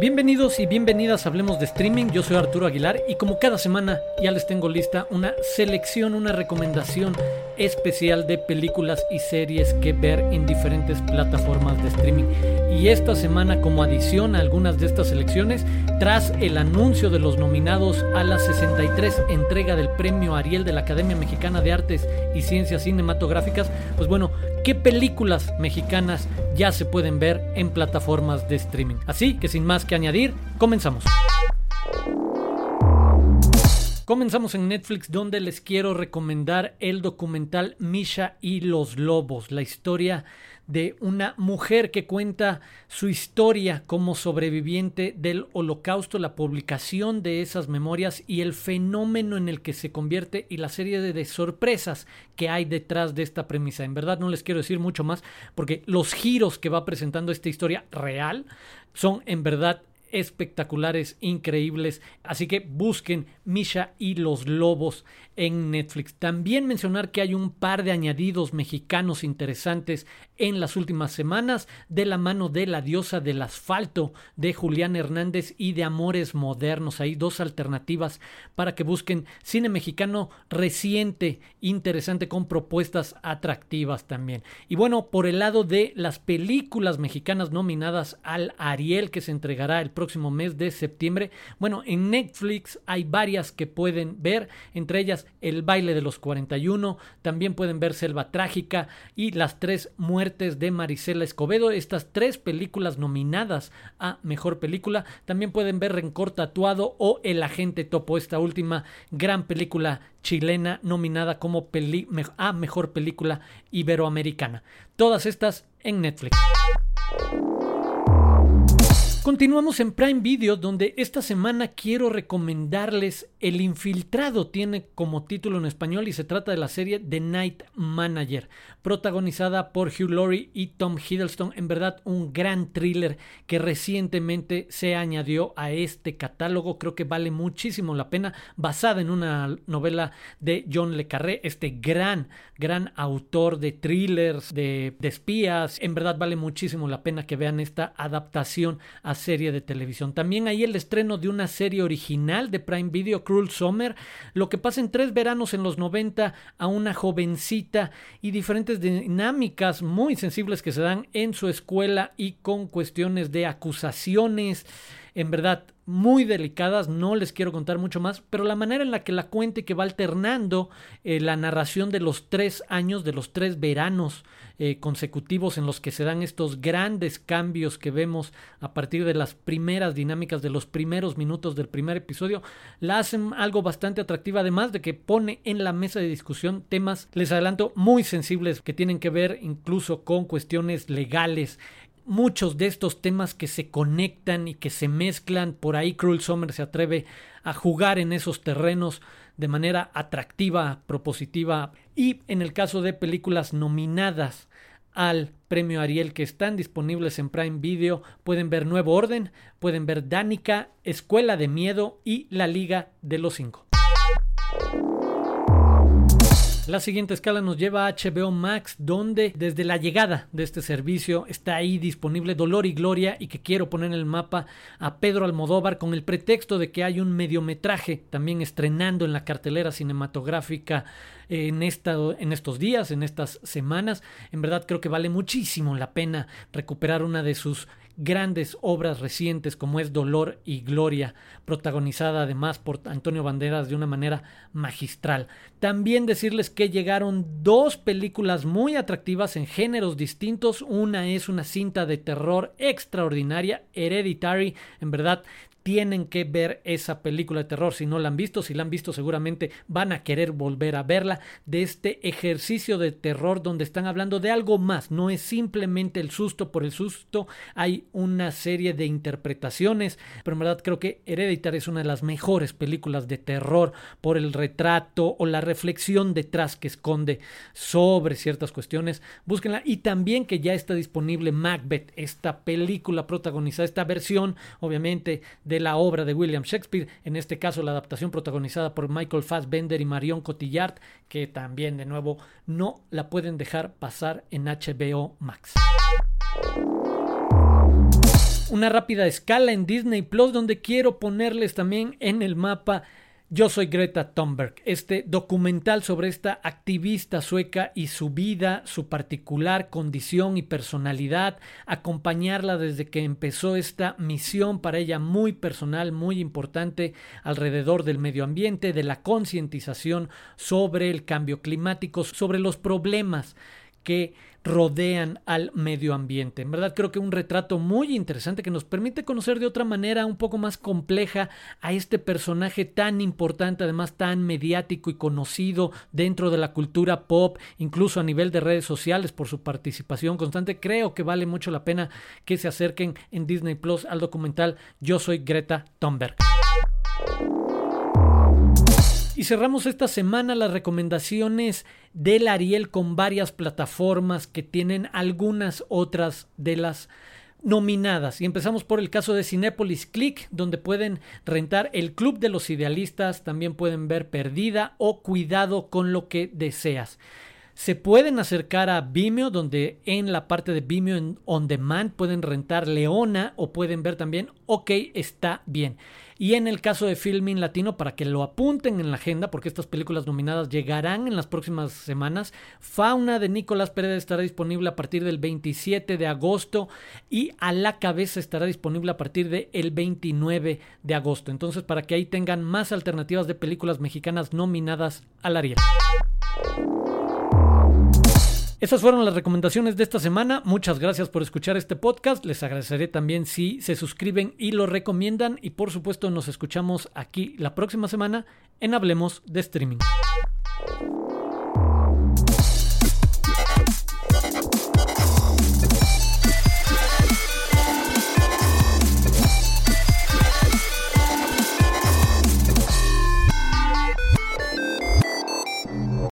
Bienvenidos y bienvenidas a Hablemos de Streaming, yo soy Arturo Aguilar y como cada semana ya les tengo lista una selección, una recomendación especial de películas y series que ver en diferentes plataformas de streaming. Y esta semana como adición a algunas de estas selecciones, tras el anuncio de los nominados a la 63 entrega del Premio Ariel de la Academia Mexicana de Artes y Ciencias Cinematográficas, pues bueno, ¿qué películas mexicanas ya se pueden ver en plataformas de streaming? Así que sin más que añadir, comenzamos. Comenzamos en Netflix donde les quiero recomendar el documental Misha y los Lobos, la historia de una mujer que cuenta su historia como sobreviviente del holocausto, la publicación de esas memorias y el fenómeno en el que se convierte y la serie de, sorpresas que hay detrás de esta premisa. En verdad no les quiero decir mucho más porque los giros que va presentando esta historia real son en verdad espectaculares, increíbles. Así que busquen Misha y los Lobos en Netflix. También mencionar que hay un par de añadidos mexicanos interesantes en las últimas semanas de la mano de la diosa del asfalto de Julián Hernández y de Amores Modernos. Hay dos alternativas para que busquen cine mexicano reciente, interesante, con propuestas atractivas también. Y bueno, por el lado de las películas mexicanas nominadas al Ariel que se entregará el próximo mes de septiembre, bueno, en Netflix hay varias que pueden ver, entre ellas El baile de los 41, también pueden ver Selva Trágica y Las tres muertes de Marisela Escobedo, estas tres películas nominadas a Mejor Película, también pueden ver Rencor Tatuado o El Agente Topo, esta última gran película chilena nominada como a Mejor Película Iberoamericana. Todas estas en Netflix. Continuamos en Prime Video donde esta semana quiero recomendarles El Infiltrado, tiene como título en español y se trata de la serie The Night Manager, protagonizada por Hugh Laurie y Tom Hiddleston, en verdad un gran thriller que recientemente se añadió a este catálogo, creo que vale muchísimo la pena, basada en una novela de John Le Carré, este gran, gran autor de thrillers, de, de espías, en verdad vale muchísimo la pena que vean esta adaptación serie de televisión. También hay el estreno de una serie original de Prime Video, Cruel Summer, lo que pasa en tres veranos en los 90 a una jovencita y diferentes dinámicas muy sensibles que se dan en su escuela y con cuestiones de acusaciones en verdad muy delicadas, no les quiero contar mucho más, pero la manera en la que la cuente que va alternando eh, la narración de los tres años, de los tres veranos eh, consecutivos en los que se dan estos grandes cambios que vemos a partir de las primeras dinámicas de los primeros minutos del primer episodio, la hacen algo bastante atractiva, además de que pone en la mesa de discusión temas, les adelanto, muy sensibles que tienen que ver incluso con cuestiones legales muchos de estos temas que se conectan y que se mezclan. Por ahí Cruel Summer se atreve a jugar en esos terrenos de manera atractiva, propositiva. Y en el caso de películas nominadas al premio Ariel que están disponibles en Prime Video, pueden ver Nuevo Orden, pueden ver Danica, Escuela de Miedo y La Liga de los Cinco. La siguiente escala nos lleva a HBO Max, donde desde la llegada de este servicio está ahí disponible Dolor y Gloria y que quiero poner en el mapa a Pedro Almodóvar con el pretexto de que hay un mediometraje también estrenando en la cartelera cinematográfica en, esta, en estos días, en estas semanas. En verdad creo que vale muchísimo la pena recuperar una de sus grandes obras recientes como es Dolor y Gloria, protagonizada además por Antonio Banderas de una manera magistral. También decirles que llegaron dos películas muy atractivas en géneros distintos. Una es una cinta de terror extraordinaria, Hereditary, en verdad tienen que ver esa película de terror si no la han visto. Si la han visto seguramente van a querer volver a verla. De este ejercicio de terror donde están hablando de algo más. No es simplemente el susto por el susto. Hay una serie de interpretaciones. Pero en verdad creo que Hereditary es una de las mejores películas de terror por el retrato o la reflexión detrás que esconde sobre ciertas cuestiones. Búsquenla. Y también que ya está disponible Macbeth, esta película protagonizada, esta versión obviamente de la obra de William Shakespeare, en este caso la adaptación protagonizada por Michael Fassbender y Marion Cotillard, que también de nuevo no la pueden dejar pasar en HBO Max. Una rápida escala en Disney Plus donde quiero ponerles también en el mapa yo soy Greta Thunberg, este documental sobre esta activista sueca y su vida, su particular condición y personalidad, acompañarla desde que empezó esta misión para ella muy personal, muy importante alrededor del medio ambiente, de la concientización sobre el cambio climático, sobre los problemas que rodean al medio ambiente. En verdad creo que un retrato muy interesante que nos permite conocer de otra manera un poco más compleja a este personaje tan importante, además tan mediático y conocido dentro de la cultura pop, incluso a nivel de redes sociales por su participación constante. Creo que vale mucho la pena que se acerquen en Disney Plus al documental Yo soy Greta Thunberg. Y cerramos esta semana las recomendaciones del Ariel con varias plataformas que tienen algunas otras de las nominadas. Y empezamos por el caso de Cinepolis Click, donde pueden rentar El Club de los Idealistas, también pueden ver Perdida o Cuidado con lo que deseas. Se pueden acercar a Vimeo, donde en la parte de Vimeo On Demand pueden rentar Leona o pueden ver también OK, está bien. Y en el caso de Filming Latino, para que lo apunten en la agenda, porque estas películas nominadas llegarán en las próximas semanas, Fauna de Nicolás Pérez estará disponible a partir del 27 de agosto y A la cabeza estará disponible a partir del 29 de agosto. Entonces, para que ahí tengan más alternativas de películas mexicanas nominadas al Ariel. Esas fueron las recomendaciones de esta semana. Muchas gracias por escuchar este podcast. Les agradeceré también si se suscriben y lo recomiendan. Y por supuesto nos escuchamos aquí la próxima semana en Hablemos de Streaming.